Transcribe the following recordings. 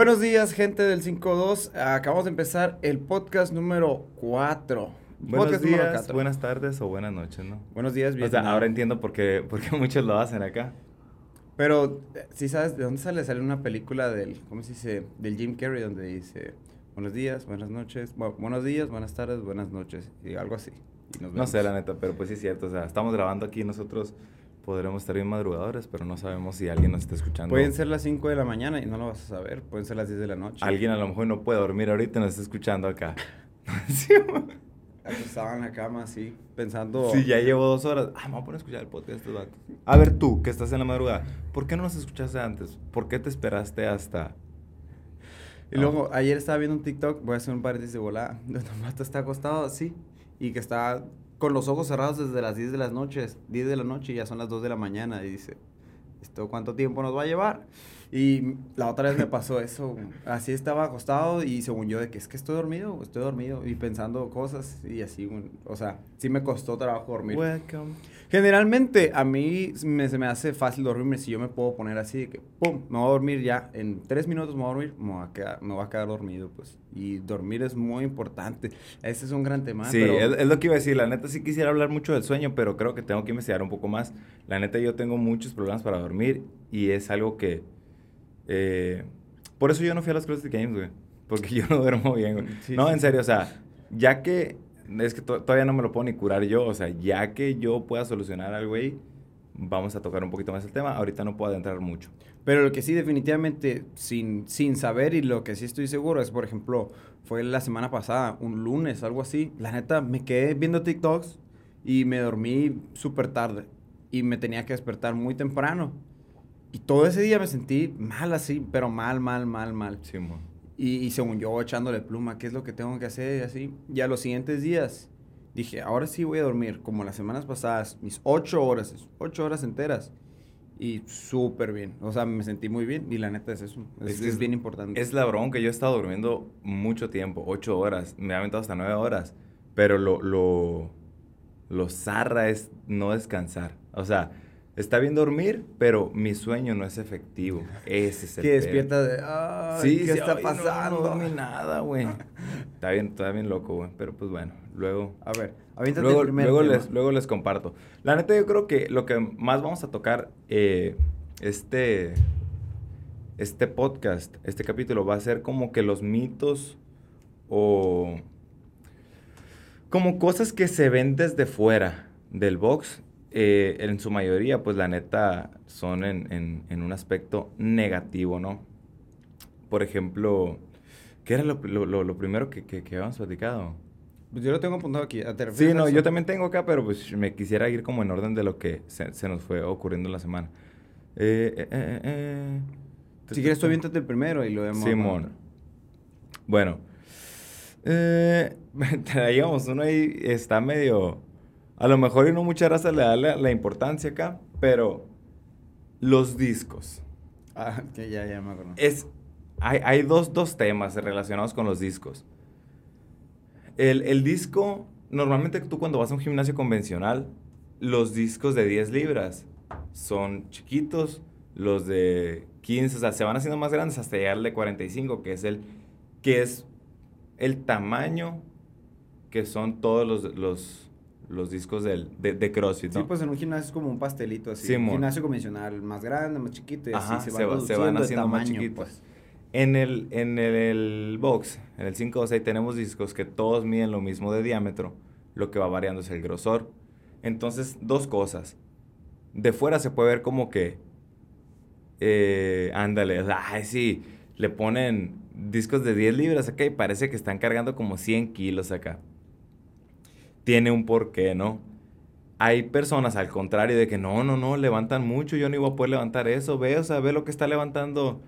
Buenos días, gente del 5.2. Acabamos de empezar el podcast número 4. Buenos Podcast días, número 4. buenas tardes o buenas noches, ¿no? Buenos días, O bien. sea, ahora entiendo por qué, por qué muchos lo hacen acá. Pero, eh, ¿sí sabes de dónde sale? Sale una película del, ¿cómo se dice? Del Jim Carrey, donde dice, buenos días, buenas noches, bu- buenos días, buenas tardes, buenas noches, y algo así. Y No sé, la neta, pero pues sí es cierto. O sea, estamos grabando aquí nosotros. Podremos estar bien madrugadores, pero no sabemos si alguien nos está escuchando. Pueden ser las 5 de la mañana y no lo vas a saber. Pueden ser las 10 de la noche. Alguien a lo mejor no puede dormir ahorita y nos está escuchando acá. sí, Estaba en la cama así, pensando... Sí, ya llevo dos horas. Ah, me voy a poner a escuchar el podcast de estos vatos. A ver, tú, que estás en la madrugada, ¿por qué no nos escuchaste antes? ¿Por qué te esperaste hasta...? Y luego, ayer estaba viendo un TikTok, voy a hacer un paréntesis de volada, donde un vato está acostado así y que está con los ojos cerrados desde las 10 de las noches, 10 de la noche y ya son las 2 de la mañana y dice, ¿esto cuánto tiempo nos va a llevar? Y la otra vez me pasó eso, así estaba acostado y según yo de que es que estoy dormido, estoy dormido y pensando cosas y así, o sea, sí me costó trabajo dormir. Welcome. Generalmente a mí me- se me hace fácil dormirme si yo me puedo poner así de que, pum, me voy a dormir ya, en tres minutos me voy a dormir, me voy a quedar, me voy a quedar dormido, pues. Y dormir es muy importante. Ese es un gran tema, Sí, pero es, es lo que iba a decir. La neta sí quisiera hablar mucho del sueño, pero creo que tengo que investigar un poco más. La neta yo tengo muchos problemas para dormir y es algo que... eh, por eso yo no fui a los CrossFit Games, güey. Porque yo no duermo bien, güey. Sí, no, sí. en serio, o sea, ya que... Es que to- todavía no me lo puedo ni curar yo. O sea, ya que yo pueda solucionar algo ahí, vamos a tocar un poquito más el tema. Ahorita no puedo adentrar mucho. Pero lo que sí, definitivamente, sin, sin saber y lo que sí estoy seguro es, por ejemplo, fue la semana pasada, un lunes, algo así. La neta, me quedé viendo TikToks y me dormí súper tarde. Y me tenía que despertar muy temprano. Y todo ese día me sentí mal así, pero mal, mal, mal, mal. Sí, mo. Y, y según yo, echándole pluma, ¿qué es lo que tengo que hacer? Y así. Y a los siguientes días dije, ahora sí voy a dormir, como las semanas pasadas, mis ocho horas, ocho horas enteras. Y súper bien. O sea, me sentí muy bien. Y la neta es eso. Es, es es- bien importante. Es la bronca, yo he estado durmiendo mucho tiempo, ocho horas, me he aventado hasta nueve horas, pero lo, lo, lo zarra es no descansar. O sea, está bien dormir, pero mi sueño no es efectivo. Ese es el que despierta de, "Ay, Sí, ¿qué sí, está ay, pasando? No, dormí nada, güey. Está bien, está bien loco, güey. Pero pues bueno, luego... A ver, Luego, el luego, tema. les, luego les comparto. La neta, yo creo que lo que más vamos a tocar eh, este, este podcast, este capítulo, va a ser como que los mitos o como cosas que se ven desde fuera del box. Eh, en su mayoría, pues la neta, son en, en- en un aspecto negativo, ¿no? Por ejemplo, ¿qué era lo, lo- lo- primero que, que, que habíamos platicado? Pues yo lo tengo apuntado aquí. ¿Te refieres Sí, a no, eso? yo también tengo acá, pero pues me quisiera ir como en orden de lo que se, se nos fue ocurriendo en la semana. Eh, eh, eh, eh. Si quieres, tú aviéntate el primero y lo vemos. Simón. Bueno, eh, traíamos uno ahí, está medio... A lo mejor y no mucha raza le da la, la importancia acá, pero los discos. Ah, que ya, ya me acuerdo. Es, hay, hay dos, dos temas relacionados con los discos. El, el disco, normalmente tú cuando vas a un gimnasio convencional, los discos de 10 libras son chiquitos, los de 15, o sea, se van haciendo más grandes hasta llegar al de 45, que es el, que es el tamaño que son todos los, los, los discos del, de, de CrossFit, Sí, ¿no? pues en un gimnasio es como un pastelito así. Simón. un gimnasio convencional, más grande, más chiquito y así se, se, va se van haciendo más chiquitos. pues. En el, en el, el box, en el 5 o 6, tenemos discos que todos miden lo mismo de diámetro. Lo que va variando es el grosor. Entonces, dos cosas. De fuera se puede ver como que. eh, ándale, ay, sí. Le ponen discos de 10 libras acá y parece que están cargando como 100 kilos acá. Tiene un porqué, ¿no? Hay personas al contrario de que no, no, no, levantan mucho, yo no iba a poder levantar eso. Ve, o sea, ve lo que está levantando,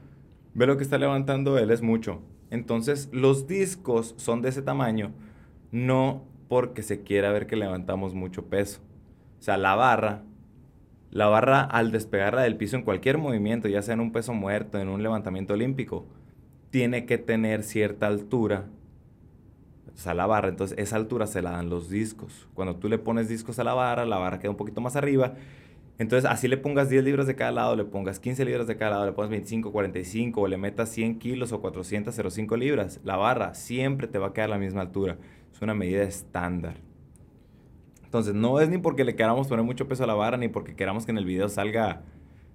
ve lo que está levantando él, es mucho. Entonces, los discos son de ese tamaño, no porque se quiera ver que levantamos mucho peso. O sea, la barra, la barra al despegarla del piso en cualquier movimiento, ya sea en un peso muerto, en un levantamiento olímpico, tiene que tener cierta altura o sea, la barra, entonces esa altura se la dan los discos. Cuando tú le pones discos a la barra, la barra queda un poquito más arriba. Entonces, así le pongas 10 libras de cada lado, le pongas 15 libras de cada lado, le pongas 25, 45, o le metas 100 kilos o 405 libras, la barra siempre te va a quedar a la misma altura. Es una medida estándar. Entonces, no es ni porque le queramos poner mucho peso a la barra, ni porque queramos que en el video salga...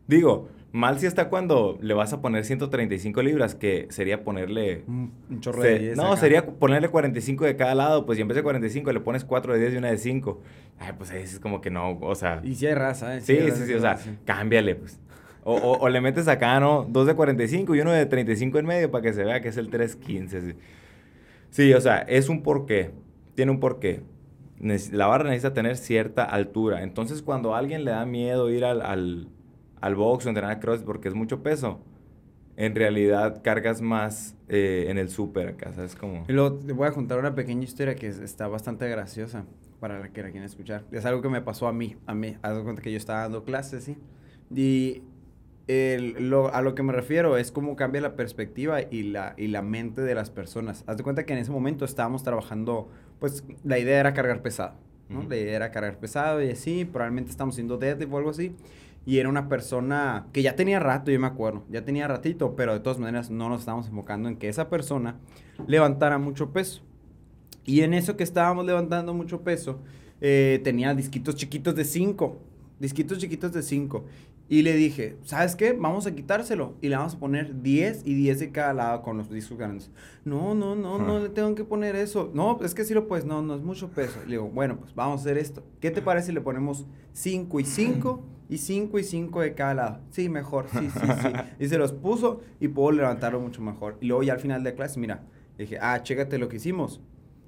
Digo, mal si está cuando le vas a poner 135 libras, que sería ponerle... Un chorro de 10 No, acá. sería ponerle 45 de cada lado, pues y en vez de 45 le pones 4 de 10 y una de 5. Ay, pues ahí es como que no, o sea... Y si hay raza, ¿eh? Sí, hay sí, sí, que o sea, cámbiale, pues. O, o, o le metes acá, ¿no? Dos de 45 y uno de 35 en medio para que se vea que es el 315. Sí. sí, o sea, es un porqué. Tiene un porqué. La barra necesita tener cierta altura. Entonces, cuando a alguien le da miedo ir al, al, al box o entrenar cross porque es mucho peso, en realidad cargas más eh, en el súper acá, ¿sabes? Como... Y luego te voy a contar una pequeña historia que es- está bastante graciosa para la que la quieran escuchar. Es algo que me pasó a mí, a mí. Haz de cuenta que yo estaba dando clases, ¿sí? Y el- lo- a lo que me refiero es cómo cambia la perspectiva y la, y la mente de las personas. Haz de cuenta que en ese momento estábamos trabajando, pues la idea era cargar pesado, ¿no? La idea era cargar pesado y así, probablemente estamos haciendo deadlift o algo así. Y era una persona que ya tenía rato, yo me acuerdo, ya tenía ratito, pero de todas maneras no nos estábamos enfocando en que esa persona levantara mucho peso. Y en eso que estábamos levantando mucho peso, eh, tenía disquitos chiquitos de 5. Disquitos chiquitos de 5. Y le dije, ¿sabes qué? Vamos a quitárselo. Y le vamos a poner 10 y 10 de cada lado con los discos grandes. No, no, no, no Ah. le tengo que poner eso. No, es que sí lo puedes. No, no es mucho peso. Y le digo, bueno, pues vamos a hacer esto. ¿Qué te parece si le ponemos 5 y 5 y 5 y 5 de cada lado? Sí, mejor. Sí, sí, sí. Y se los puso y puedo levantarlo mucho mejor. Y luego ya al final de clase, mira, le dije, ah, chécate lo que hicimos.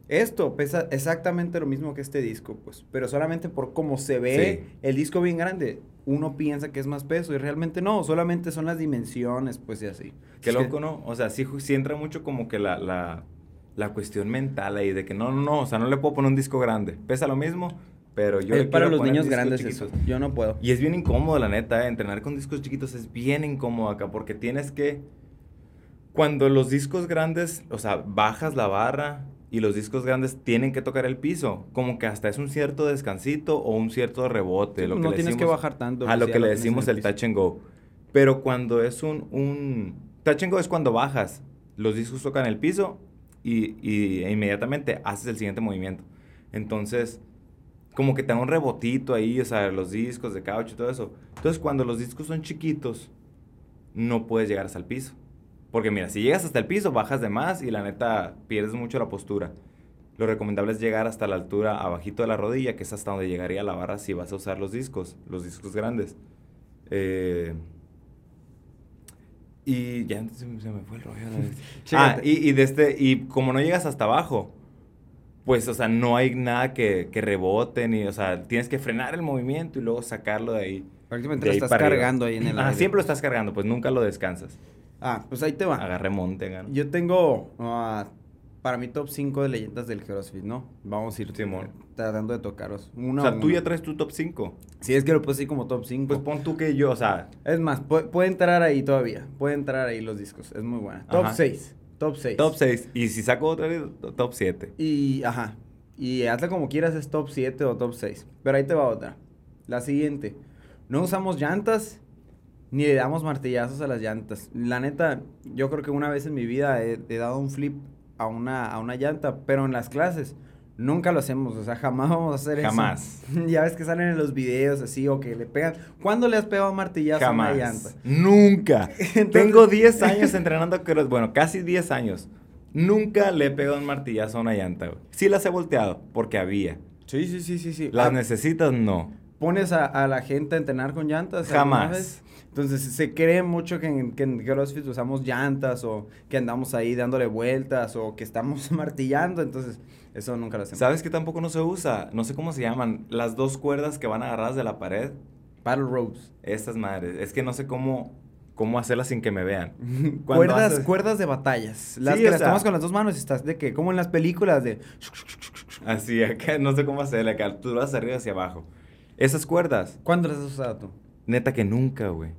Esto pesa exactamente lo mismo que este disco, pues. Pero solamente por cómo se ve Sí. el disco bien grande, uno piensa que es más peso y realmente no, solamente son las dimensiones, pues y así. Qué loco, ¿no? O sea, sí, entra mucho como que la, la, la cuestión mental ahí de que no, no, no, o sea, no le puedo poner un disco grande. Pesa lo mismo, pero yo es le para los poner niños grandes chiquitos. eso. Yo no puedo. Y es bien incómodo, la neta, ¿eh? entrenar con discos chiquitos es bien incómodo acá porque tienes que... Cuando los discos grandes, o sea, bajas la barra y los discos grandes tienen que tocar el piso, como que hasta es un cierto descansito o un cierto rebote. Sí, lo pues, que no le tienes que decimos- bajar tanto, A lo pues, que le lo tienes en decimos el el touch and go. Pero cuando es un, un... Touch and go es cuando bajas, los discos tocan el piso y, y e inmediatamente haces el siguiente movimiento. Entonces, como que te da un rebotito ahí, o sea, los discos de caucho y todo eso. Entonces, cuando los discos son chiquitos, no puedes llegar hasta el piso. Porque mira, si llegas hasta el piso, bajas de más y la neta pierdes mucho la postura. Lo recomendable es llegar hasta la altura abajito de la rodilla, que es hasta donde llegaría la barra si vas a usar los discos, los discos grandes. Eh, y ya se, me- fue el rollo. ah, y, y, de este, y como no llegas hasta abajo, pues, o sea, no hay nada que, que rebote, ni, o sea, tienes que frenar el movimiento y luego sacarlo de ahí. Prácticamente de lo ahí estás arriba. cargando ahí en el Ah, aire. siempre lo estás cargando, pues nunca lo descansas. Ah, pues ahí te va. Agarre monte, gano. Yo tengo ah, para mi top 5 de leyendas del CrossFit, ¿no? Vamos a ir Simón. tratando de tocaros. O Uno a sea, tú uno. ya traes tu top 5. Si es que lo puse así como top 5. Pues pon tú que yo, o sea, es más, pu- puede entrar ahí todavía. Puede entrar ahí los discos. Es muy buena. Top Ajá. 6. Top 6. top 6. Y si saco otra vez, top 7. Y, ajá. Y hazla como quieras, es top 7 o top 6. Pero ahí te va otra. La siguiente. No usamos llantas ni le damos martillazos a las llantas. La neta, yo creo que una vez en mi vida he, he dado un flip a una, a una llanta, pero en las clases nunca lo hacemos. O sea, jamás vamos a hacer Jamás. eso. ya ves que salen en los videos así o que le pegan. ¿Cuándo le has pegado un martillazo a una llanta? Jamás. Nunca. Entonces- Tengo 10 años entrenando cross. Bueno, casi 10 años. Nunca le he pegado un martillazo a una llanta, güey. Sí las he volteado, porque había. Sí, sí, sí, sí, sí. ¿Las Ah, necesitas? No. ¿Pones a, a la gente a entrenar con llantas? Jamás. vez? Entonces se cree mucho que en, que en CrossFit usamos llantas o que andamos ahí dándole vueltas o que estamos martillando. Entonces eso nunca lo hacemos. ¿Sabes que tampoco no se usa? No sé cómo se llaman. Las dos cuerdas que van agarradas de la pared. Battle ropes. Estas madres. Es que no sé cómo, cómo hacerlas sin que me vean. Cuando Cuerdas, haces- cuerdas de batallas. Las Sí, que las sea- tomas con las dos manos y estás de que, como en las películas de... Así, acá no sé cómo hacerle acá. Tú lo haces arriba hacia abajo. Esas cuerdas, ¿Cuándo las has usado tú? neta que nunca, güey.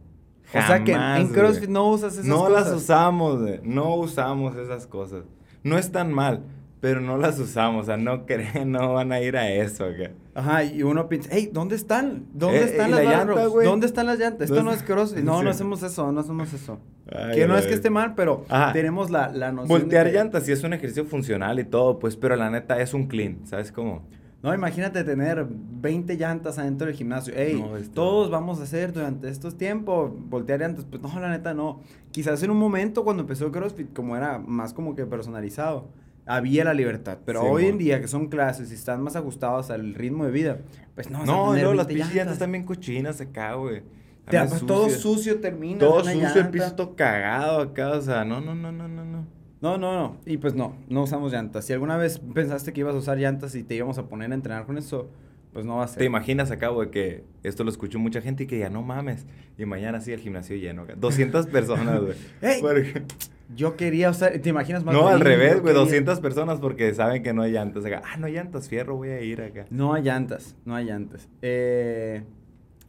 o sea que en- CrossFit güey. no usas esas no cosas. las usamos, güey. No usamos esas cosas. No es tan mal. pero no las usamos, o sea, no creen, no van a ir a eso acá. Ajá, y uno piensa, hey, ¿dónde están? ¿Dónde Eh, están ¿y las la llanta, güey? ¿Dónde están las llantas? Esto No no es- CrossFit. No, no hacemos eso, no hacemos eso. Ay, que no es que esté mal, pero Ajá. tenemos la, la noción de Voltear que- llantas sí es un ejercicio funcional y todo, pues, pero la neta es un clean, ¿sabes cómo? No, imagínate tener 20 llantas adentro del gimnasio. Ey, No, está- todos vamos a hacer durante estos tiempos voltear llantas. Pues no, la neta no. Quizás en un momento cuando empezó el CrossFit, como era más como que personalizado, había la libertad. Pero Sí, hoy en día que son clases y están más ajustados al ritmo de vida, pues no vas a No, y tener las 20 pinches llantas también cochinas acá, güey. Te- todo sucio termina. Todo sucio, el llanta. piso todo cagado acá, o sea, no, no, no, no, no, no. No, no, no. Y pues no, no usamos llantas. Si alguna vez pensaste que ibas a usar llantas y te íbamos a poner a entrenar con eso, pues no va a ser. ¿Te imaginas acá, güey, que esto lo escuchó mucha gente y que ya no mames? Y mañana sí el gimnasio lleno, acá. 200 personas, güey. ¡Ey! Porque- Yo quería usar, ¿te imaginas más? No, al revés, güey, quería- 200 personas porque saben que no hay llantas acá. Ah, no hay llantas, fierro, voy a ir acá. No hay llantas, no hay llantas. Eh,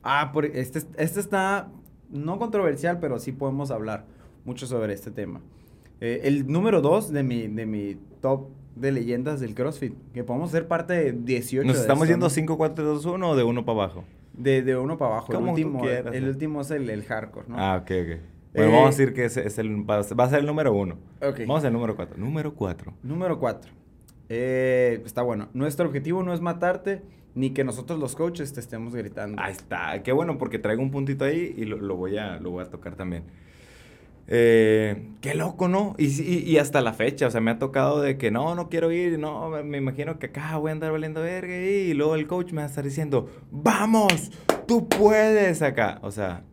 ah, por, este, este está no controversial, pero sí podemos hablar mucho sobre este tema. Eh, el número dos de mi, de mi top de leyendas del CrossFit, que podemos ser parte de 18 ¿Nos de estamos esto, yendo ¿no? 5, 4, 3, 2, 1 o de uno para abajo? De, de uno para abajo. El último, quieras, el eh. último es el, el hardcore, ¿no? Ah, ok, ok. Bueno, Eh, vamos a decir que es, es el, va a ser el número uno. Ok. Vamos al número 4. Número 4. Número 4. está bueno. Nuestro objetivo no es matarte, ni que nosotros los coaches te estemos gritando. Ahí está. Qué bueno, porque traigo un puntito ahí y lo, lo voy, a, lo voy a tocar también. Eh, qué loco, ¿no? Y, y, y hasta la fecha, o sea, me ha tocado de que no, no quiero ir, no, me- imagino que acá voy a andar valiendo verga y luego el coach me va a estar diciendo, vamos, tú puedes acá. O sea,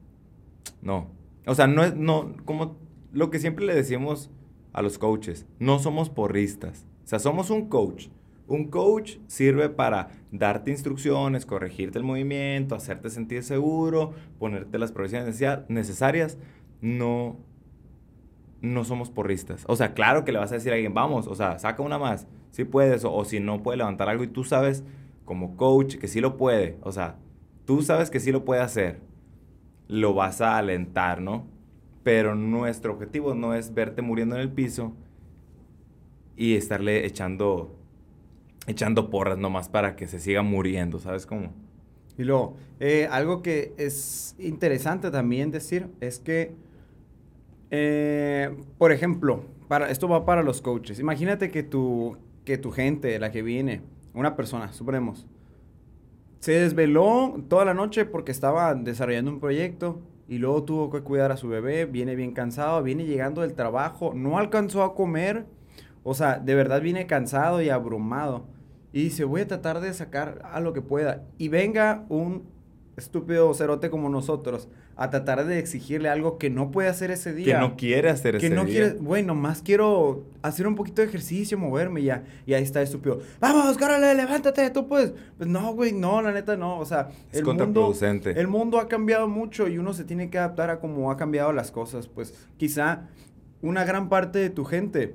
no. O sea, no es, no, como lo que siempre le decimos a los coaches, no somos porristas. O sea, somos un coach. Un coach sirve para darte instrucciones, corregirte el movimiento, hacerte sentir seguro, ponerte las provisiones necesarias. No, no somos porristas. O sea, claro que le vas a decir a alguien, vamos, o sea, saca una más, si puedes, o, si no puede levantar algo y tú sabes como coach que sí lo puede, o sea, tú sabes que sí lo puede hacer, lo vas a alentar, ¿no? Pero nuestro objetivo no es verte muriendo en el piso y estarle echando, echando porras nomás para que se siga muriendo, ¿sabes cómo? Y luego, eh, algo que es interesante también decir es que, eh, por ejemplo, para, esto va para los coaches. Imagínate que tu, que tu gente, la que viene, una persona, suponemos, se desveló toda la noche porque estaba desarrollando un proyecto y luego tuvo que cuidar a su bebé, viene bien cansado, viene llegando del trabajo, no alcanzó a comer, o sea, de verdad viene cansado y abrumado. Y dice, voy a tratar de sacar a lo que pueda. Y venga un estúpido cerote como nosotros a tratar de exigirle algo que no puede hacer ese Que día. no quiere hacer Que ese no día. quiere, bueno, más quiero hacer un poquito de ejercicio, moverme y ya. Y ahí está estúpido. Vamos, córrele, levántate, tú puedes. Pues no, güey, no, la neta no. O sea, Es el mundo, contraproducente. el mundo ha cambiado mucho y uno se tiene que adaptar a cómo ha cambiado las cosas. Pues quizá una gran parte de tu gente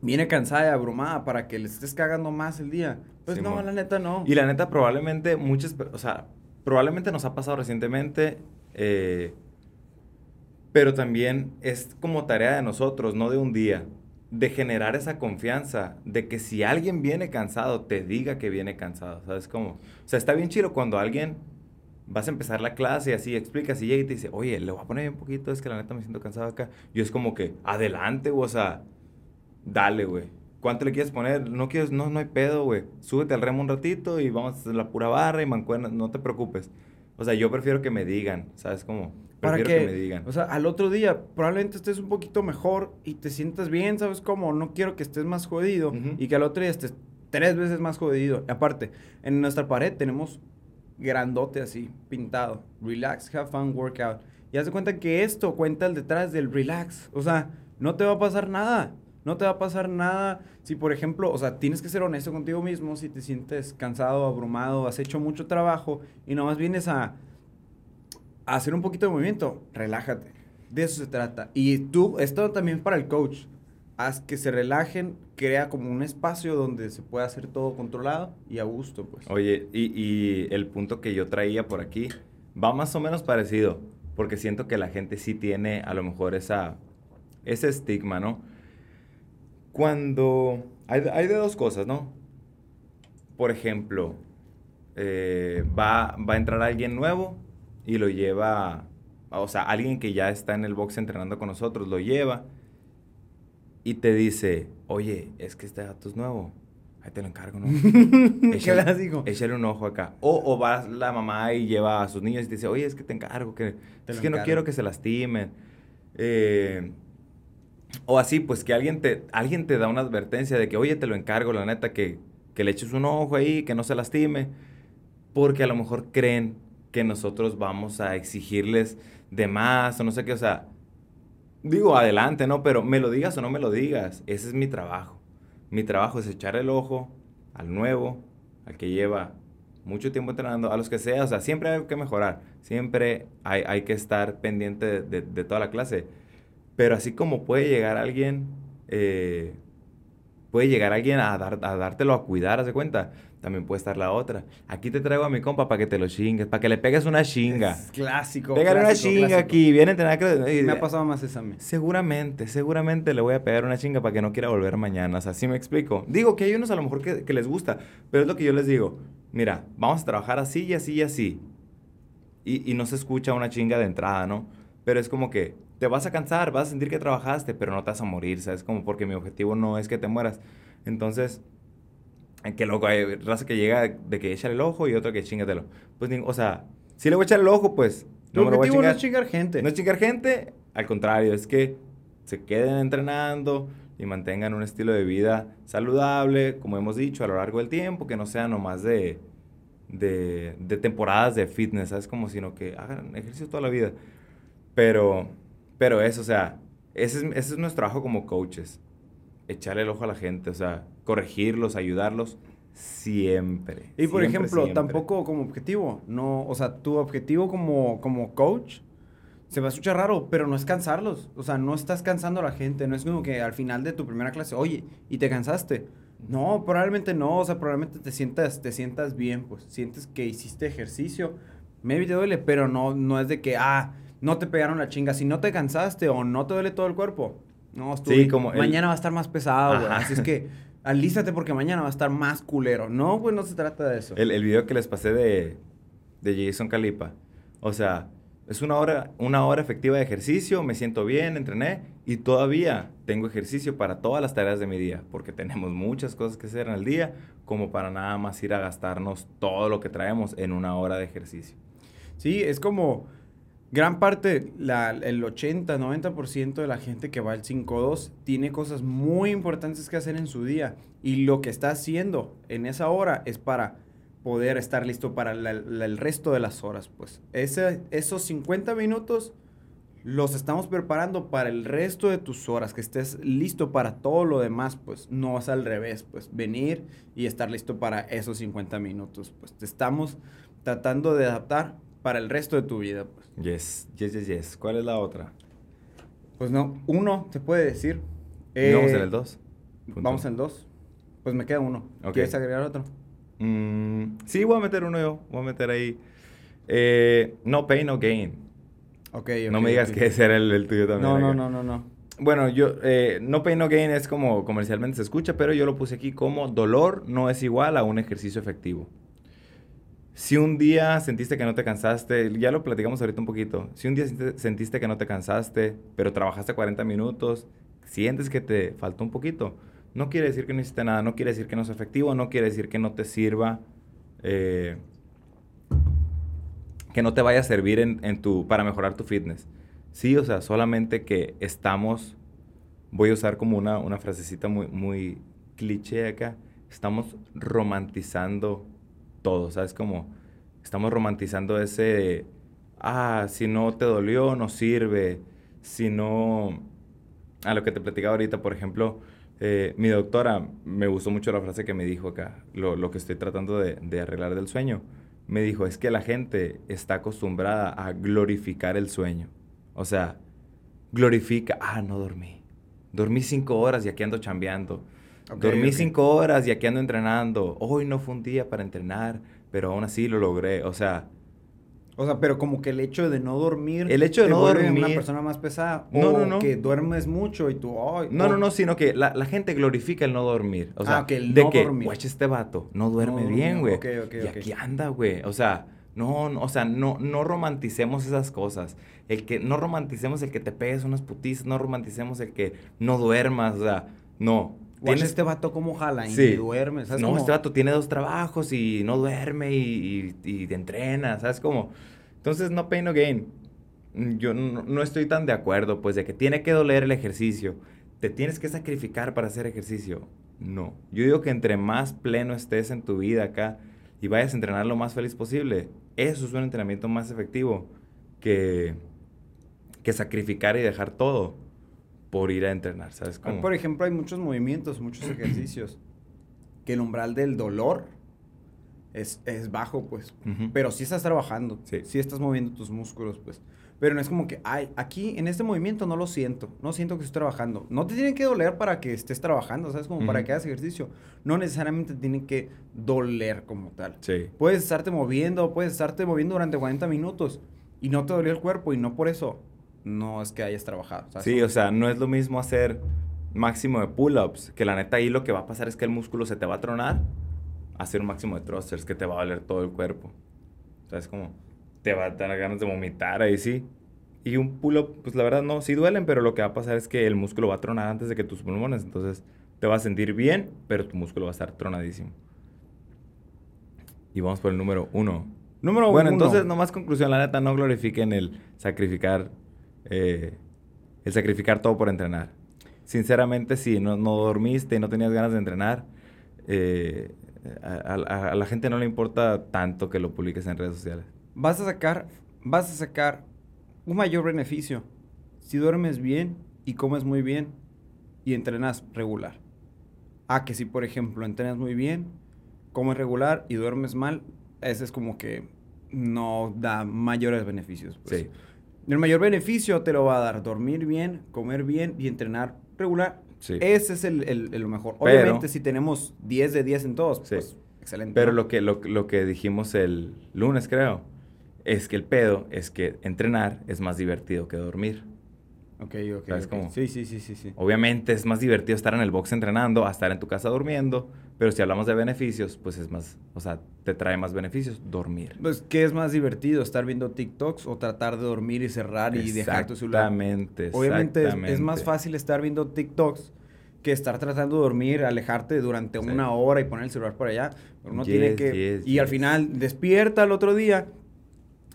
viene cansada y abrumada para que les estés cagando más el día. Pues no, Simón. la neta no. Y la neta, probablemente muchas, o sea, probablemente nos ha pasado recientemente, eh, pero también es como tarea de nosotros, no de un día, de generar esa confianza, de que si alguien viene cansado, te diga que viene cansado, ¿sabes cómo? O sea, está bien chido cuando alguien vas a empezar la clase y así explicas y llega y te dice, oye, le voy a poner un poquito, es que la neta me siento cansado acá. Y es como que, adelante, o sea, dale, güey. ¿Cuánto le quieres poner? No quieres, no, no hay pedo, güey. Súbete al remo un ratito y vamos a hacer la pura barra y mancuerna, no te preocupes. O sea, yo prefiero que me digan, ¿sabes cómo? Para Prefiero que, que me digan. o sea, al otro día probablemente estés un poquito mejor y te sientas bien, ¿sabes cómo? No quiero que estés más jodido Ujú. y que al otro día estés tres veces más jodido. Aparte, en nuestra pared tenemos grandote así, pintado. Relax, have fun, workout. Y haz de cuenta que esto cuenta el detrás del relax. O sea, no te va a pasar nada. No te va a pasar nada si, por ejemplo, o sea, tienes que ser honesto contigo mismo si te sientes cansado, abrumado, has hecho mucho trabajo y nomás vienes a, a hacer un poquito de movimiento, relájate. De eso se trata. Y tú, esto también para el coach. Haz que se relajen, crea como un espacio donde se pueda hacer todo controlado y a gusto, pues. Oye, y, y el punto que yo traía por aquí va más o menos parecido, porque siento que la gente sí tiene a lo mejor esa, ese estigma, ¿no? Cuando... Hay, hay de dos cosas, ¿no? Por ejemplo, eh, va, va a entrar alguien nuevo y lo lleva, o sea, alguien que ya está en el box entrenando con nosotros, lo lleva y te dice, oye, es que este gato es nuevo. Ahí te lo encargo, ¿no? échale, échale un ojo acá. O, o va la mamá y lleva a sus niños y te dice, oye, es que te encargo, que, es que no quiero que se lastimen. Eh, o así, pues que alguien te, alguien te da una advertencia de que, oye, te lo encargo, la neta, que, que le eches un ojo ahí, que no se lastime. Porque a lo mejor creen que nosotros vamos a exigirles de más o no sé qué, o sea, digo adelante, ¿no? Pero me lo digas o no me lo digas, ese es mi trabajo. Mi trabajo es echar el ojo al nuevo, al que lleva mucho tiempo entrenando, a los que sea, o sea, siempre hay que mejorar, siempre hay, hay que estar pendiente de, de, toda la clase. Pero así como puede llegar alguien, eh, puede llegar alguien a, dar, a dártelo a cuidar, haz de cuenta también puede estar la otra. Aquí te traigo a mi compa para que te lo chingues, para que le pegues una chinga. Es clásico. Pégale una chinga aquí, viene a entrenar. Me ha pasado más esa a mí. Seguramente, seguramente le voy a pegar una chinga para que no quiera volver mañana. O sea, así me explico. Digo que hay unos a lo mejor que, que les gusta, pero es lo que yo les digo. Mira, vamos a trabajar así y así y así. Y, y no se escucha una chinga de entrada, ¿no? Pero es como que te vas a cansar, vas a sentir que trabajaste, pero no te vas a morir, ¿sabes? Como porque mi objetivo no es que te mueras. Entonces, que loco, hay raza que llega de que echar el ojo y otro que chingatelo. Pues, o sea, si le voy a echar el ojo, pues no me lo voy a chingar. no es chingar gente. No es chingar gente, al contrario, es que se queden entrenando y mantengan un estilo de vida saludable, como hemos dicho, a lo largo del tiempo, que no sea nomás de, de, de temporadas de fitness, ¿sabes? Como sino que hagan ejercicio toda la vida. Pero, pero eso, o sea, ese es, ese es nuestro trabajo como coaches echarle el ojo a la gente, o sea, corregirlos, ayudarlos siempre. Y por ejemplo, tampoco como objetivo, no, o sea, tu objetivo como, como coach se va a escuchar raro, pero no es cansarlos, o sea, no estás cansando a la gente, no es como que al final de tu primera clase, oye, ¿y te cansaste? No, probablemente no, o sea, probablemente te sientas, te sientas bien, pues, sientes que hiciste ejercicio, maybe te duele, pero no, no es de que, ah, no te pegaron la chinga, si no te cansaste o no te duele todo el cuerpo, no, estuve, como mañana va a estar más pesado, güey. Así es que alístate porque mañana va a estar más culero. No, pues no se trata de eso. El, el video que les pasé de, de Jason Calipa. O sea, es una hora, una hora efectiva de ejercicio, me siento bien, entrené y todavía tengo ejercicio para todas las tareas de mi día, porque tenemos muchas cosas que hacer en el día, como para nada más ir a gastarnos todo lo que traemos en una hora de ejercicio. Sí, es como gran parte, la, el 80, 90% de la gente que va al 5-2 tiene cosas muy importantes que hacer en su día. Y lo que está haciendo en esa hora es para poder estar listo para el resto de las horas. Pues Ese, esos 50 minutos los estamos preparando para el resto de tus horas, que estés listo para todo lo demás, pues no es al revés, pues venir y estar listo para esos 50 minutos. Pues te estamos tratando de adaptar para el resto de tu vida. Pues. Yes, yes, yes, yes. ¿Cuál es la otra? Pues no, uno te puede decir. vamos en el dos? Vamos en el dos. Pues me queda uno. ¿Quieres agregar otro? Mm, sí, voy a meter uno yo. Voy a meter ahí. Eh, no pain, no gain. Ok, No me digas que ese era el, tuyo también. No, no, no, no, no. Bueno, yo, eh, no pain, no gain es como comercialmente se escucha, pero yo lo puse aquí como dolor no es igual a un ejercicio efectivo. Si un día sentiste que no te cansaste, ya lo platicamos ahorita un poquito, si un día sentiste que no te cansaste, pero trabajaste 40 minutos, sientes que te faltó un poquito, no quiere decir que no hiciste nada, no quiere decir que no es efectivo, no quiere decir que no te sirva, eh, que no te vaya a servir en, tu, para mejorar tu fitness. Sí, o sea, solamente que estamos, voy a usar como una, una frasecita muy, muy cliché acá, estamos romantizando todo, ¿sabes? Como estamos romantizando ese, ah, si no te dolió, no sirve, si no, a lo que te platicaba ahorita, por ejemplo, eh, mi doctora, me gustó mucho la frase que me dijo acá, lo, que estoy tratando de, de, arreglar del sueño, me dijo, es que la gente está acostumbrada a glorificar el sueño, o sea, glorifica, ah, no dormí, dormí cinco horas y aquí ando chambeando Dormí cinco horas y aquí ando entrenando. Hoy no fue un día para entrenar, pero aún así lo logré. O sea, O sea, pero como que el hecho de no dormir. El hecho de te no dormir- una persona más pesada. No, o no, no. que duermes mucho y tú. ay, No, o- no, no, sino que la, la gente glorifica el no dormir. O sea, Ah, que el de no que, dormir. este vato no duerme No bien, güey. ok, ok, y aquí anda, güey. O sea, no, no, o sea, no, no romanticemos esas cosas. El que, no romanticemos el que te pegues unas putizas, no romanticemos el que no duermas, o sea, no. Guacha, Tienes- este vato como jala y Sí. duerme. ¿sabes no, cómo? este vato tiene dos trabajos y no duerme y, y, y te entrena, ¿sabes cómo? Entonces, no pain, no gain. Yo no, no estoy tan de acuerdo, pues, de que tiene que doler el ejercicio. Te tienes que sacrificar para hacer ejercicio. No. Yo digo que entre más pleno estés en tu vida acá y vayas a entrenar lo más feliz posible, eso es un entrenamiento más efectivo que, que sacrificar y dejar todo por ir a entrenar, ¿sabes cómo? Por ejemplo, hay muchos movimientos, muchos ejercicios. que el umbral del dolor es, es bajo, pues. Pero sí estás trabajando. Sí. Sí estás moviendo tus músculos, pues. Pero no es como que, ay, aquí en este movimiento no lo siento. No siento que estoy trabajando. No te tiene que doler para que estés trabajando, ¿sabes? Como para que hagas ejercicio. No necesariamente tiene que doler como tal. Sí. Puedes estarte moviendo, puedes estarte moviendo durante 40 minutos y no te dolió el cuerpo y no por eso no es que hayas trabajado. ¿sabes? Sí, o sea, no es lo mismo hacer máximo de pull-ups, que la neta ahí lo que va a pasar es que el músculo se te va a tronar, hacer un máximo de thrusters, que te va a doler todo el cuerpo. O sea, es como, te va a dar ganas de vomitar ahí sí. Y un pull-up, pues la verdad no, sí duelen, pero lo que va a pasar es que el músculo va a tronar antes de que tus pulmones, entonces te vas a sentir bien, pero tu músculo va a estar tronadísimo. Y vamos por el número uno. Número Bueno, uno. entonces, nomás conclusión, la neta, no glorifiquen el sacrificar, eh, el sacrificar todo por entrenar. Sinceramente, si no, no dormiste y no tenías ganas de entrenar, eh, a, a- a la gente no le importa tanto que lo publiques en redes sociales. vas a sacar, vas a sacar un mayor beneficio si duermes bien y comes muy bien y entrenas regular. Ah, que si por ejemplo entrenas muy bien, comes regular y duermes mal, ese es como que no da mayores beneficios. pues. Sí. El mayor beneficio te lo va a dar dormir bien, comer bien y entrenar regular. Sí. Ese es el, el- el lo mejor. Pero- Obviamente, si tenemos 10 de 10 en todos, Sí. pues excelente. Pero lo que, lo, lo que dijimos el lunes, creo, es que el pedo es que entrenar es más divertido que dormir. Ok, ok. ¿Sabes ok. cómo? Sí, sí, sí, sí, sí. Obviamente es más divertido estar en el box entrenando a estar en tu casa durmiendo, pero si hablamos de beneficios, pues es más, o sea, te trae más beneficios dormir. Pues, ¿qué es más divertido? ¿Estar viendo TikToks o tratar de dormir y cerrar y dejar tu celular? Exactamente, Obviamente es, es más fácil estar viendo TikToks que estar tratando de dormir, alejarte durante Sí. una hora y poner el celular por allá. Pero uno Yes, tiene que... yes, y al final despierta el otro día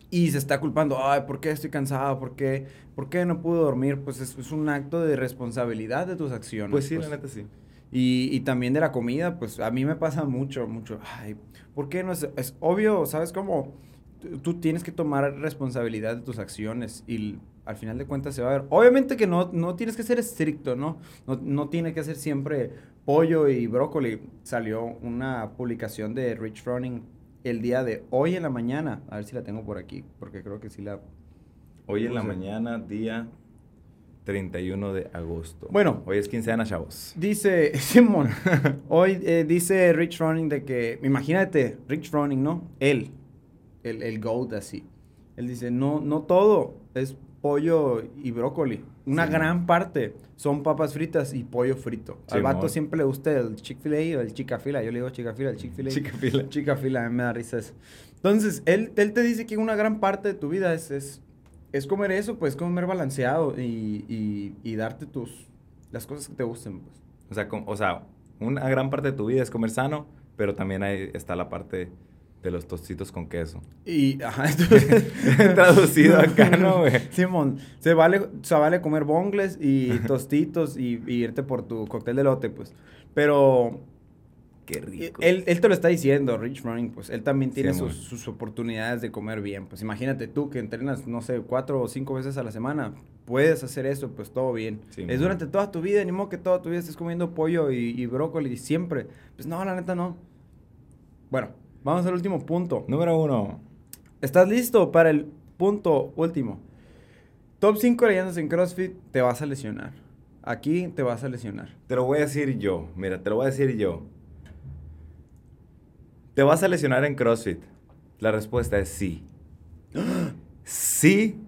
y se está culpando. Ay, ¿por qué estoy cansado? ¿Por qué, ¿Por qué no pude dormir? Pues es, es un acto de responsabilidad de tus acciones. Pues sí, la neta sí. Y, y también de la comida, pues a mí me pasa mucho, mucho. Ay, ¿por qué no es, es obvio? ¿Sabes cómo? Tú- tienes que tomar responsabilidad de tus acciones y al final de cuentas se va a ver. Obviamente que no, no tienes que ser estricto, ¿no? ¿no? No tiene que ser siempre pollo y brócoli. Salió una publicación de Rich Froning el día de hoy en la mañana. A ver si la tengo por aquí, porque creo que sí la... Hoy en la mañana, día 31 de agosto. Bueno. Hoy es quincena, chavos. Dice, Simón, hoy eh, dice Rich Froning de que, imagínate, Rich Froning, ¿no? Él, el, el GOAT así. Él dice, no, no todo es pollo y brócoli. Una Sí. gran parte son papas fritas y pollo frito. Al Simón. vato siempre le gusta el Chick-fil-A o el Chica-fila. Yo le digo Chica-fila, el Chick-fil-A. Chica-fila. Chica-fila, a mí me da risa eso. Entonces, él, él te dice que una gran parte de tu vida es, es, es comer eso, pues comer balanceado y, y, y darte tus, las cosas que te gusten, pues. O sea, com- o sea, una gran parte de tu vida es comer sano, pero también ahí está la parte de los tostitos con queso. Y, ajá, entonces... Traducido acá, ¿no, güey? Simón, se vale, se vale comer bongles y tostitos y, y irte por tu cóctel de lote, pues. Pero Qué rico. él, él te lo está diciendo, Rich Running, pues. Él también tiene sus, sus oportunidades de comer bien. Pues imagínate tú que entrenas, no sé, cuatro o cinco veces a la semana. Puedes hacer eso, pues todo bien. Es durante toda tu vida, ni modo que toda tu vida estés comiendo pollo y, y brócoli siempre. Pues no, la neta no. Bueno, vamos al último punto. Número uno. ¿Estás listo para el punto último? Top 5 leyendas en CrossFit, te vas a lesionar. Aquí te vas a lesionar. Te lo voy a decir yo. Mira, te lo voy a decir yo. ¿Te vas a lesionar en CrossFit? La respuesta es sí. Si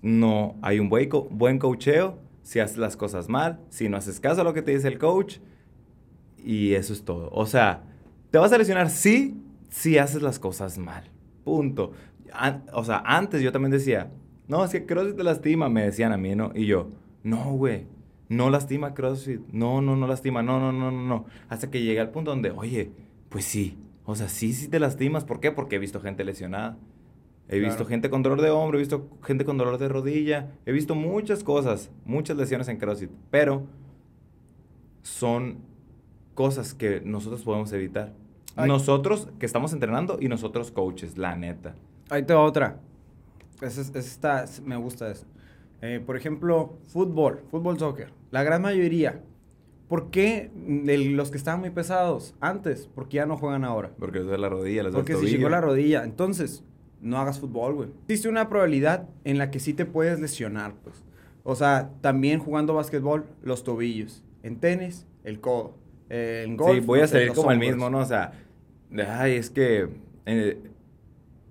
no hay un buen, co- buen coacheo, si haces las cosas mal, si no haces caso a lo que te dice el coach, y eso es todo. O sea, te vas a lesionar sí, si haces las cosas mal. Punto. An- o sea, antes yo también decía, no, es que CrossFit te lastima, me decían a mí, ¿no? Y yo, no, güey, no lastima CrossFit, no, no, no lastima, no, no, no, no, no. Hasta que llegué al punto donde, oye, pues sí, o sea, sí, sí te lastimas. ¿Por qué? Porque he visto gente lesionada. He visto gente con dolor de hombro, he visto gente con dolor de rodilla, he visto muchas cosas, muchas lesiones en CrossFit, pero son cosas que nosotros podemos evitar. Ay. Nosotros que estamos entrenando y nosotros coaches, la neta. Ahí te va otra. Es- esa está, me gusta eso. Eh, por ejemplo, fútbol, fútbol, soccer. La gran mayoría. ¿Por qué los que estaban muy pesados antes? Porque ya no juegan ahora. Porque les la rodilla, les Porque se tobillo. llegó la rodilla. Entonces, no hagas fútbol, güey. Existe una probabilidad en la que sí te puedes lesionar, pues. O sea, también jugando básquetbol, los tobillos. En tenis, el codo. Eh, en golf, sí, voy a no salir como el hombros. mismo, ¿no? O sea, ay, es que eh,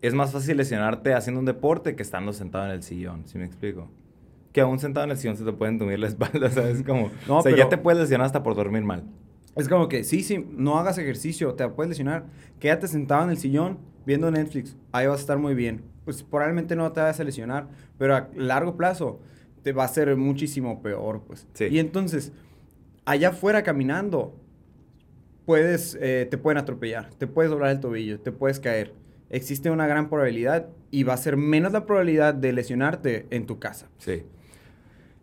es más fácil lesionarte haciendo un deporte que estando sentado en el sillón, ¿sí me explico? Que aún sentado en el sillón se te pueden entumir la espalda, ¿sabes? Como, No, o sea, ya pero- te puedes lesionar hasta por dormir mal. Es como que, sí, sí, no hagas ejercicio, te puedes lesionar. Quédate sentado en el sillón viendo Netflix, ahí vas a estar muy bien. Pues probablemente no te vayas a lesionar, pero a largo plazo te va a ser muchísimo peor, pues. Sí. Y entonces, allá afuera caminando, puedes, eh, te pueden atropellar, te puedes doblar el tobillo, te puedes caer. Existe una gran probabilidad y va a ser menos la probabilidad de lesionarte en tu casa. Sí.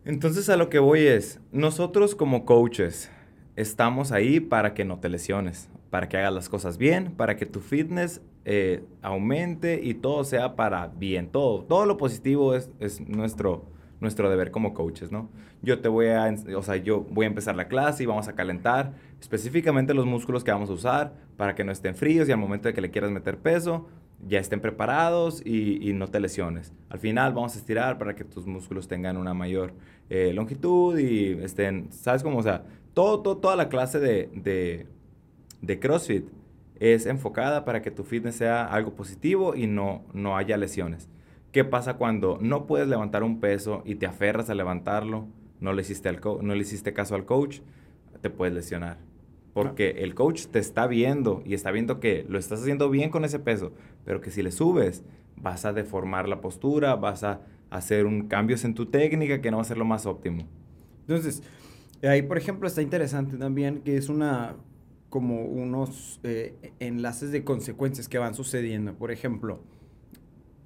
Entonces a lo que voy es, nosotros como coaches estamos ahí para que no te lesiones, para que hagas las cosas bien, para que tu fitness eh, aumente y todo sea para bien, todo, todo lo positivo es, es nuestro, nuestro deber como coaches, ¿no? Yo te voy a, o sea, yo voy a empezar la clase y vamos a calentar específicamente los músculos que vamos a usar para que no estén fríos y al momento de que le quieras meter peso, ya estén preparados y, y no te lesiones. Al final vamos a estirar para que tus músculos tengan una mayor eh, longitud y estén, ¿sabes cómo? O sea, todo, todo- toda la clase de, de, de CrossFit es enfocada para que tu fitness sea algo positivo y no, no haya lesiones. ¿Qué pasa cuando no puedes levantar un peso y te aferras a levantarlo? No le hiciste, al no le hiciste caso al coach, te puedes lesionar. Porque el coach te está viendo y está viendo que lo estás haciendo bien con ese peso, pero que si le subes, vas a deformar la postura, vas a hacer un cambios en tu técnica que no va a ser lo más óptimo. Entonces, ahí, por ejemplo, está interesante también que es una, como unos eh, enlaces de consecuencias que van sucediendo. Por ejemplo,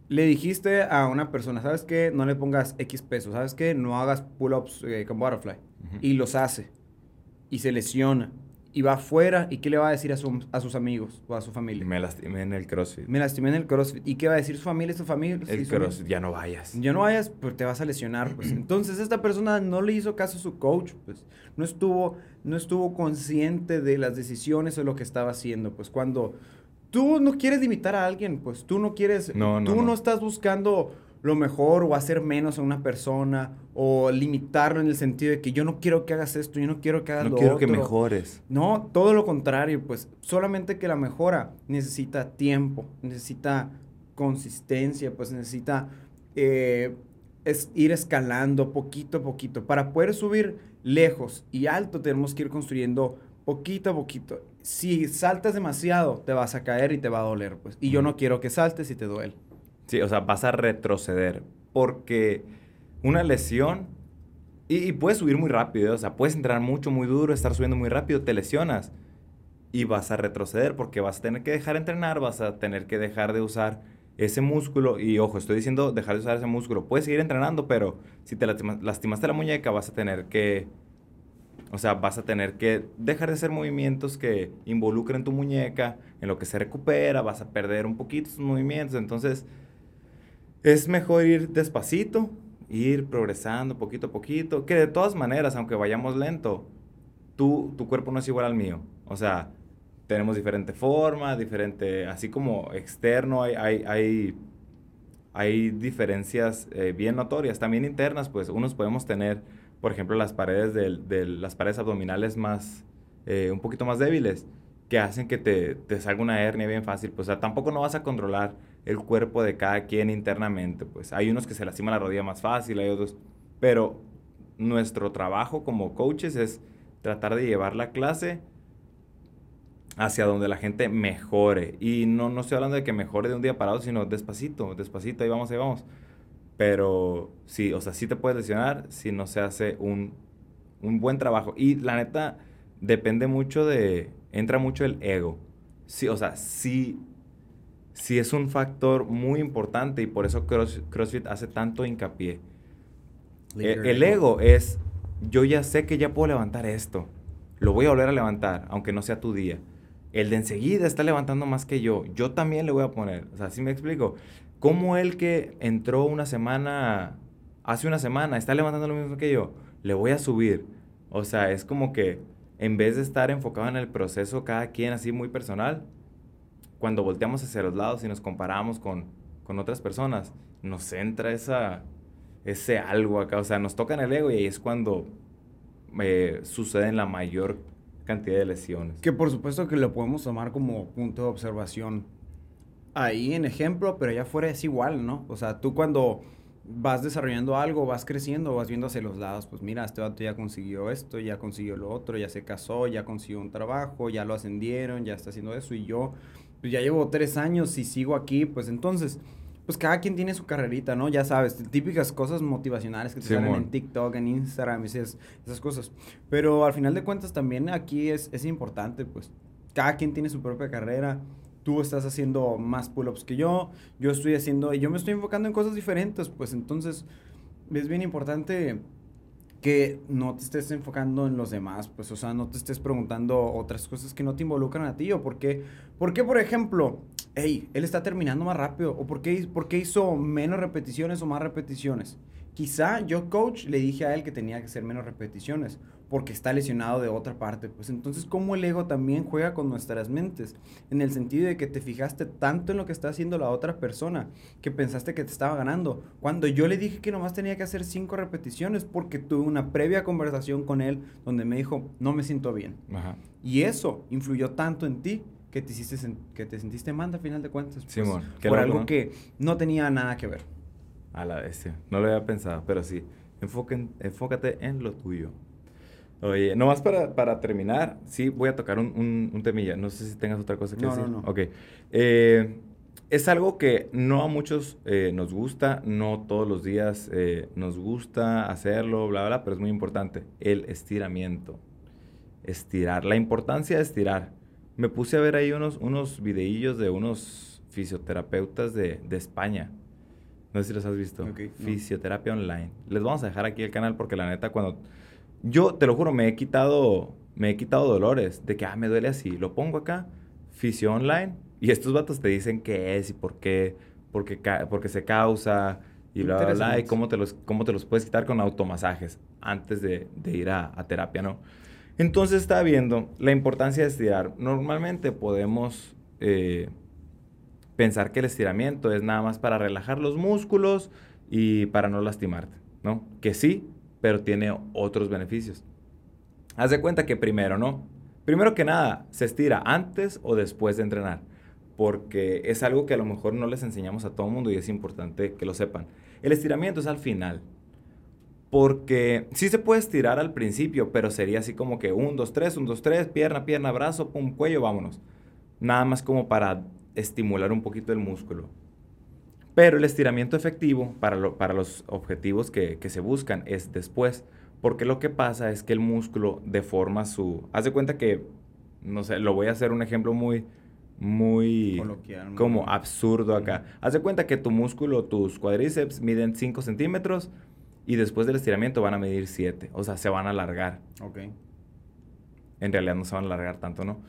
le dijiste a una persona, ¿sabes qué? No le pongas X pesos, ¿sabes qué? No hagas pull-ups eh, con butterfly. Y los hace. Y se lesiona. Y va afuera. ¿Y qué le va a decir a, su- a sus amigos o a su familia? me lastimé en el CrossFit. Me lastimé en el CrossFit. ¿Y qué va a decir su familia y su familia? el y su- CrossFit, ya no vayas. ya no vayas, pues te vas a lesionar, pues. Entonces, esta persona no le hizo caso a su coach, pues. No estuvo, no estuvo consciente de las decisiones o lo que estaba haciendo, pues. Cuando tú no quieres limitar a alguien, pues tú no quieres, No, no, tú no, no. estás buscando lo mejor o hacer menos a una persona o limitarlo en el sentido de que yo no quiero que hagas esto, yo no quiero que hagas No lo quiero que mejores. No, todo lo contrario, pues solamente que la mejora necesita tiempo, necesita consistencia, pues necesita eh, es ir escalando poquito a poquito. Para poder subir lejos y alto tenemos que ir construyendo poquito a poquito. Si saltas demasiado, te vas a caer y te va a doler, pues. Y yo no quiero que saltes y te duele. Sí, o sea, vas a retroceder. Porque una lesión. Y, y puedes subir muy rápido, ¿eh? o sea, puedes entrar mucho, muy duro, estar subiendo muy rápido, te lesionas. Y vas a retroceder porque vas a tener que dejar de entrenar, vas a tener que dejar de usar ese músculo. Y ojo, estoy diciendo dejar de usar ese músculo. Puedes seguir entrenando, pero si te lastima- lastimaste la muñeca, vas a tener que. O sea, vas a tener que dejar de hacer movimientos que involucren tu muñeca, en lo que se recupera, vas a perder un poquito tus movimientos. Entonces, es mejor ir despacito, ir progresando poquito a poquito, que de todas maneras, aunque vayamos lento, tú, tu cuerpo no es igual al mío. O sea, tenemos diferente forma, diferente, así como externo hay, hay, hay, hay diferencias eh, bien notorias, también internas, pues unos podemos tener, por ejemplo, las paredes, del, del- las paredes abdominales más, eh, un poquito más débiles, que hacen que te, te salga una hernia bien fácil. Pues, o sea, tampoco no vas a controlar el cuerpo de cada quien internamente. Pues hay unos que se lastiman la rodilla más fácil, hay otros. Pero nuestro trabajo como coaches es tratar de llevar la clase hacia donde la gente mejore. Y no, no estoy hablando de que mejore de un día para otro, sino despacito, despacito, ahí vamos, ahí vamos. Pero sí, o sea, sí te puedes lesionar si no se hace un, un buen trabajo. Y la neta, depende mucho de, entra mucho el ego. Sí, o sea, sí, sí es un factor muy importante y por eso CrossFit hace tanto hincapié. El, el ego es, yo ya sé que ya puedo levantar esto, lo voy a volver a levantar, aunque no sea tu día. El de enseguida está levantando más que yo, yo también le voy a poner. O sea, ¿sí me explico? ¿Cómo el que entró una semana, hace una semana, está levantando lo mismo que yo? Le voy a subir. O sea, es como que en vez de estar enfocado en el proceso, cada quien así muy personal, cuando volteamos hacia los lados y nos comparamos con, con otras personas, nos entra esa, ese algo acá, o sea, nos toca en el ego y ahí es cuando eh, suceden la mayor cantidad de lesiones. Que por supuesto que lo podemos tomar como punto de observación ahí en ejemplo, pero allá afuera es igual, ¿no? O sea, tú cuando vas desarrollando algo, vas creciendo, vas viendo hacia los lados, pues mira, este vato ya consiguió esto, ya consiguió lo otro, ya se casó, ya consiguió un trabajo, ya lo ascendieron, ya está haciendo eso y yo, pues ya llevo tres años y sigo aquí, pues entonces, pues cada quien tiene su carrerita, ¿no? Ya sabes, típicas cosas motivacionales que te salen en TikTok, en Instagram, esas, esas cosas. Pero al final de cuentas también aquí es, es importante, pues, cada quien tiene su propia carrera tú estás haciendo más pull-ups que yo, yo estoy haciendo, yo me estoy enfocando en cosas diferentes, pues entonces es bien importante que no te estés enfocando en los demás, pues, o sea, no te estés preguntando otras cosas que no te involucran a ti, o por qué, por ejemplo, hey, él está terminando más rápido, o por qué hizo menos repeticiones o más repeticiones. Quizá yo, coach, le dije a él que tenía que hacer menos repeticiones, porque está lesionado de otra parte. Pues entonces, ¿cómo el ego también juega con nuestras mentes? En el sentido de que te fijaste tanto en lo que está haciendo la otra persona, que pensaste que te estaba ganando. Cuando yo le dije que nomás tenía que hacer cinco repeticiones, porque tuve una previa conversación con él donde me dijo, no me siento bien. Y eso influyó tanto en ti que te, hiciste, que te sentiste mal al final de cuentas. Pues, por algo que no tenía nada que ver. A la vez, no lo había pensado, pero sí, enfócate en lo tuyo. Oye, nomás para, para terminar, sí voy a tocar un, un, temilla. No sé si tengas otra cosa que decir. No, no, Ok. Eh, es algo que no a muchos eh, nos gusta, no todos los días eh, nos gusta hacerlo, bla, bla, pero es muy importante. El estiramiento. Estirar. La importancia de estirar. Me puse a ver ahí unos, unos videillos de unos fisioterapeutas de, de España. No sé si los has visto. Fisioterapia online. Les vamos a dejar aquí el canal porque la neta cuando yo, te lo juro, me he quitado, me he quitado dolores de que, ah, me duele así. Lo pongo acá, fisio online, y estos vatos te dicen qué es y por qué, porque, porque se causa y bla, bla, bla, y cómo te, los, cómo te los puedes quitar con automasajes antes de, de ir a, a, terapia, ¿no? Entonces está viendo la importancia de estirar. Normalmente podemos eh, pensar que el estiramiento es nada más para relajar los músculos y para no lastimarte, ¿no? Que sí, pero tiene otros beneficios. Haz de cuenta que primero, ¿no? Primero que nada, se estira antes o después de entrenar, porque es algo que a lo mejor no les enseñamos a todo el mundo y es importante que lo sepan. El estiramiento es al final, porque sí se puede estirar al principio, pero sería así como que un, dos, tres, un, dos, tres, pierna, pierna, brazo, pum, cuello, vámonos. Nada más como para estimular un poquito el músculo. Pero el estiramiento efectivo para, para los objetivos que, se buscan es después. Porque lo que pasa es que el músculo deforma su... Haz de cuenta que, no sé, lo voy a hacer un ejemplo muy, muy como absurdo acá. Haz de cuenta que tu músculo, tus cuádriceps miden 5 centímetros y después del estiramiento van a medir 7. O sea, se van a alargar. Ok. En realidad no se van a alargar tanto, ¿no?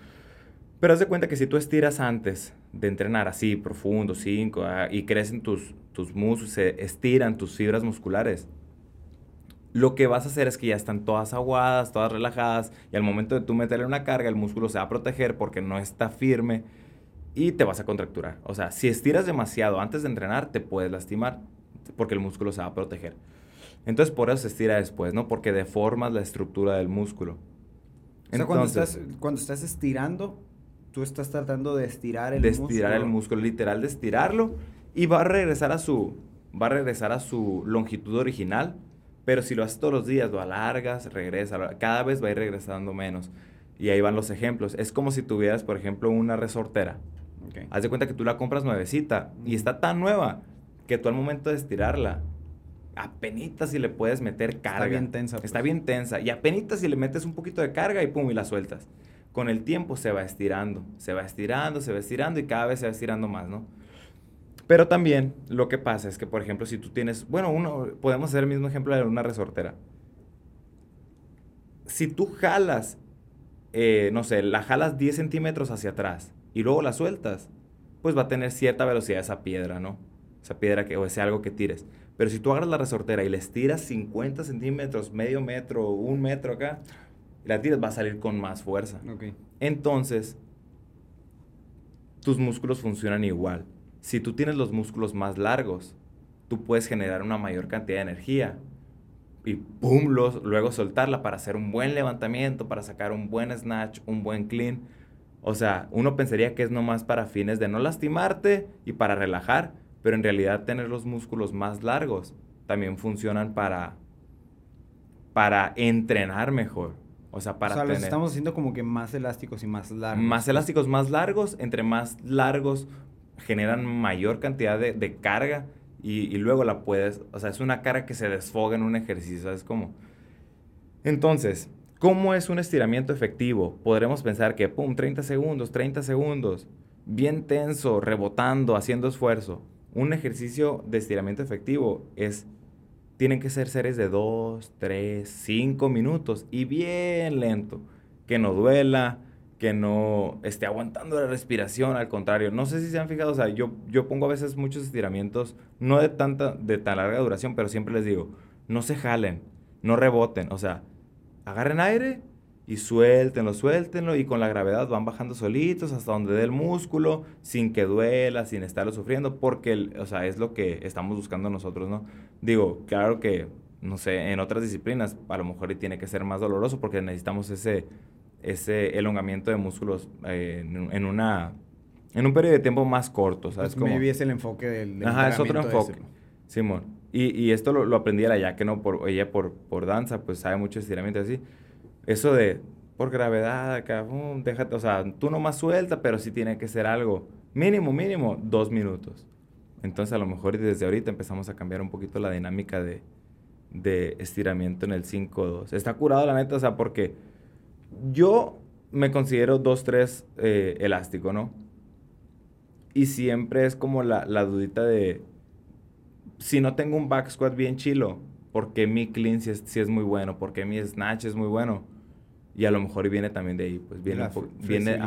Pero haz de cuenta que si tú estiras antes de entrenar así, profundo, 5, ah, y crecen tus, tus músculos, se estiran tus fibras musculares, lo que vas a hacer es que ya están todas aguadas, todas relajadas, y al momento de tú meterle una carga, el músculo se va a proteger porque no está firme y te vas a contracturar. O sea, si estiras demasiado antes de entrenar, te puedes lastimar porque el músculo se va a proteger. Entonces, por eso se estira después, ¿no? Porque deformas la estructura del músculo. O sea, cuando estás, cuando estás estirando, tú estás tratando de estirar el de músculo. De estirar el músculo, literal, de estirarlo. Y va a regresar a su, va a regresar a su longitud original. Pero si lo haces todos los días, lo alargas, regresa, cada vez va a ir regresando menos. Y ahí van los ejemplos. Es como si tuvieras, por ejemplo, una resortera. Haz de cuenta que tú la compras nuevecita y está tan nueva que tú al momento de estirarla, apenas si le puedes meter carga. Está bien tensa. Está pues. bien tensa. Y apenas si le metes un poquito de carga y pum, y la sueltas. Con el tiempo se va estirando, se va estirando, se va estirando y cada vez se va estirando más, ¿no? Pero también lo que pasa es que, por ejemplo, si tú tienes, bueno, uno, podemos hacer el mismo ejemplo de una resortera. Si tú jalas, eh, no sé, la jalas 10 centímetros hacia atrás y luego la sueltas, pues va a tener cierta velocidad esa piedra, ¿no? Esa piedra que, o ese algo que tires. Pero si tú agarras la resortera y le estiras 50 centímetros, medio metro, un metro acá, y la tiras, va a salir con más fuerza. Entonces, tus músculos funcionan igual. Si tú tienes los músculos más largos, tú puedes generar una mayor cantidad de energía y pum, luego soltarla para hacer un buen levantamiento, para sacar un buen snatch, un buen clean. O sea, uno pensaría que es nomás para fines de no lastimarte y para relajar, pero en realidad tener los músculos más largos también funcionan para, para entrenar mejor. O sea, para o sea, los estamos haciendo como que más elásticos y más largos. Más elásticos, más largos. Entre más largos generan mayor cantidad de, de carga y, y, luego la puedes... O sea, es una carga que se desfoga en un ejercicio. Es como... Entonces, ¿Cómo es un estiramiento efectivo? Podremos pensar que, pum, 30 segundos, 30 segundos, bien tenso, rebotando, haciendo esfuerzo. Un ejercicio de estiramiento efectivo es, tienen que ser series de 2, 3, 5 minutos y bien lento. Que no duela, que no esté aguantando la respiración, al contrario. No sé si se han fijado, o sea, yo, yo pongo a veces muchos estiramientos, no de tanta, de tan larga duración, pero siempre les digo, no se jalen, no reboten, o sea, agarren aire y suéltenlo, suéltenlo y con la gravedad van bajando solitos hasta donde dé el músculo, sin que duela, sin estarlo sufriendo, porque, o sea, es lo que estamos buscando nosotros, ¿no? Digo, claro que, no sé, en otras disciplinas a lo mejor tiene que ser más doloroso porque necesitamos ese, ese elongamiento de músculos eh, en, una... En un periodo de tiempo más corto, ¿sabes? Pues me es el enfoque del, Ajá, es otro enfoque. Simón. Y, y, esto lo, lo aprendí allá, que no, por, ella por, por danza, pues sabe mucho estiramiento así. Eso de, por gravedad, acá, déjate, o sea, tú nomás suelta, pero sí tiene que ser algo, mínimo, mínimo, dos minutos. Entonces, a lo mejor desde ahorita empezamos a cambiar un poquito la dinámica de, de estiramiento en el 5-2. Está curado, la neta, o sea, porque yo me considero 2-3 eh, elástico, ¿no? Y siempre es como la, la dudita de, si no tengo un back squat bien chilo, porque mi clean si es, es muy bueno, porque mi snatch es muy bueno. Y a lo mejor viene también de ahí, pues viene, viene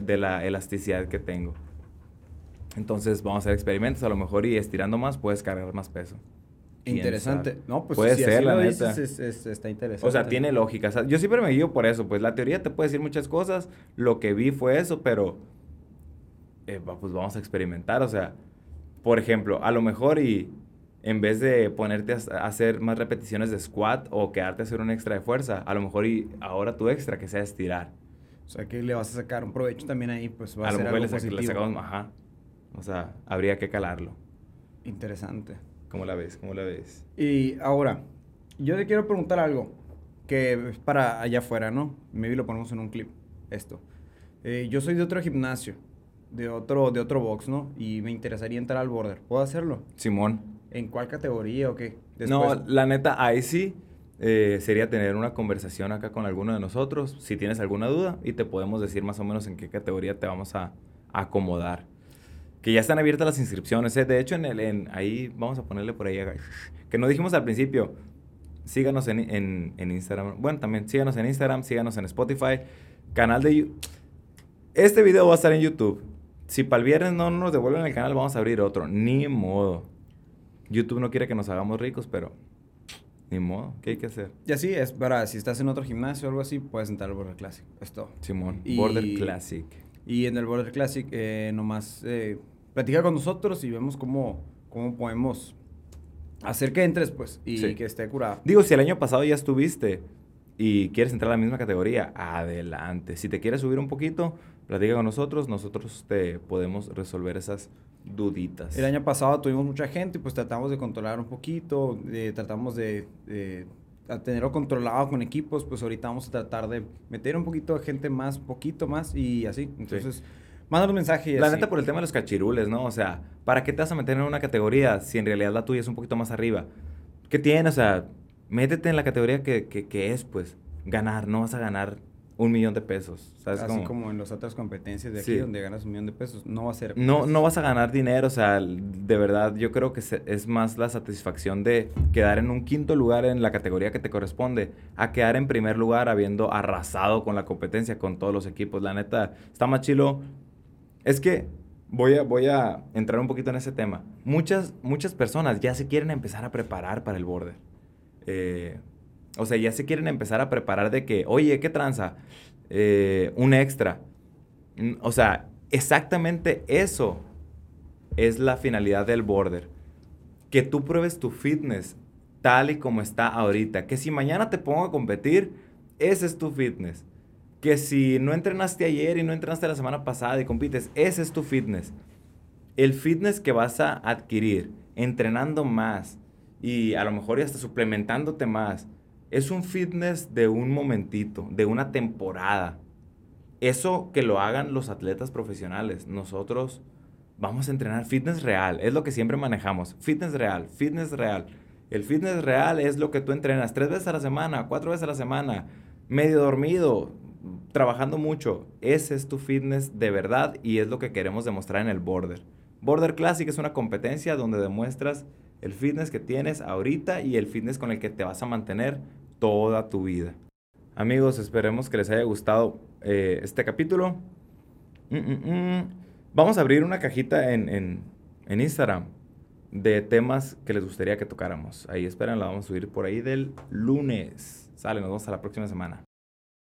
de, la elasticidad que tengo. Entonces vamos a hacer experimentos, a lo mejor y estirando más puedes cargar más peso. Interesante. No, pues puede ser, la neta. está interesante. O sea, tiene lógica. yo siempre me guío por eso. Pues la teoría te puede decir muchas cosas. Lo que vi fue eso, pero eh, pues vamos a experimentar. O sea, por ejemplo, a lo mejor y en vez de ponerte a hacer más repeticiones de squat o quedarte a hacer un extra de fuerza, a lo mejor y ahora tu extra que sea estirar. O sea, que le vas a sacar un provecho también ahí, pues va a, ser algo positivo. Le sacamos, ajá. O sea, habría que calarlo. Interesante. ¿Cómo la ves? ¿Cómo la ves? Y ahora, yo te quiero preguntar algo que es para allá afuera, ¿no? Maybe lo ponemos en un clip, esto. Eh, yo soy de otro gimnasio, de otro, de otro box, ¿no? Y me interesaría entrar al border. ¿Puedo hacerlo? Simón. ¿En cuál categoría o qué? No, la neta, ahí sí eh, sería tener una conversación acá con alguno de nosotros, si tienes alguna duda, y te podemos decir más o menos en qué categoría te vamos a, acomodar. Que ya están abiertas las inscripciones. ¿eh? De hecho, en el, en, ahí vamos a ponerle por ahí, que no dijimos al principio, síganos en, en, en, Instagram. Bueno, también síganos en Instagram, síganos en Spotify, canal de... Este video va a estar en YouTube. Si para el viernes no nos devuelven el canal, vamos a abrir otro. Ni modo. YouTube no quiere que nos hagamos ricos, pero ni modo, ¿qué hay que hacer? Y así es, para si estás en otro gimnasio o algo así, puedes entrar al Border Classic. Esto. Simón, Border Classic. Y en el Border Classic, eh, nomás eh, platica con nosotros y vemos cómo, cómo podemos hacer que entres, pues, y que esté curado. Digo, si el año pasado ya estuviste y quieres entrar a la misma categoría, adelante. Si te quieres subir un poquito, platica con nosotros, nosotros te podemos resolver esas duditas. El año pasado tuvimos mucha gente y pues tratamos de controlar un poquito, tratamos de, tenerlo controlado con equipos, pues ahorita vamos a tratar de meter un poquito de gente más, poquito más y así. Entonces, manda un mensaje. La neta por el tema de los cachirules, ¿no? O sea, ¿para qué te vas a meter en una categoría si en realidad la tuya es un poquito más arriba? ¿Qué tiene? O sea, métete en la categoría que, que, es, pues, ganar. No vas a ganar un millón de pesos. ¿sabes? Así como en las otras competencias de aquí, donde ganas un millón de pesos, no va a ser... No, no vas a ganar dinero, o sea, de verdad, yo creo que es más la satisfacción de quedar en un quinto lugar en la categoría que te corresponde, a quedar en primer lugar habiendo arrasado con la competencia, con todos los equipos. La neta, está más chilo. Es que voy a, voy a entrar un poquito en ese tema. Muchas, muchas personas ya se quieren empezar a preparar para el border. Eh, o sea, ya se quieren empezar a preparar de que, oye, ¿qué tranza? Eh, un extra. O sea, exactamente eso es la finalidad del border. Que tú pruebes tu fitness tal y como está ahorita. Que si mañana te pongo a competir, ese es tu fitness. Que si no entrenaste ayer y no entrenaste la semana pasada y compites, ese es tu fitness. El fitness que vas a adquirir entrenando más, y a lo mejor ya está suplementándote más. Es un fitness de un momentito, de una temporada. Eso que lo hagan los atletas profesionales. Nosotros vamos a entrenar fitness real. Es lo que siempre manejamos. Fitness real, fitness real. El fitness real es lo que tú entrenas tres veces a la semana, cuatro veces a la semana, medio dormido, trabajando mucho. Ese es tu fitness de verdad y es lo que queremos demostrar en el Border. Border Classic es una competencia donde demuestras el fitness que tienes ahorita y el fitness con el que te vas a mantener toda tu vida. Amigos, esperemos que les haya gustado eh, este capítulo. Mm, mm, mm. Vamos a abrir una cajita en, en, Instagram de temas que les gustaría que tocáramos. Ahí esperen, la vamos a subir por ahí del lunes. Sale, nos vemos hasta la próxima semana.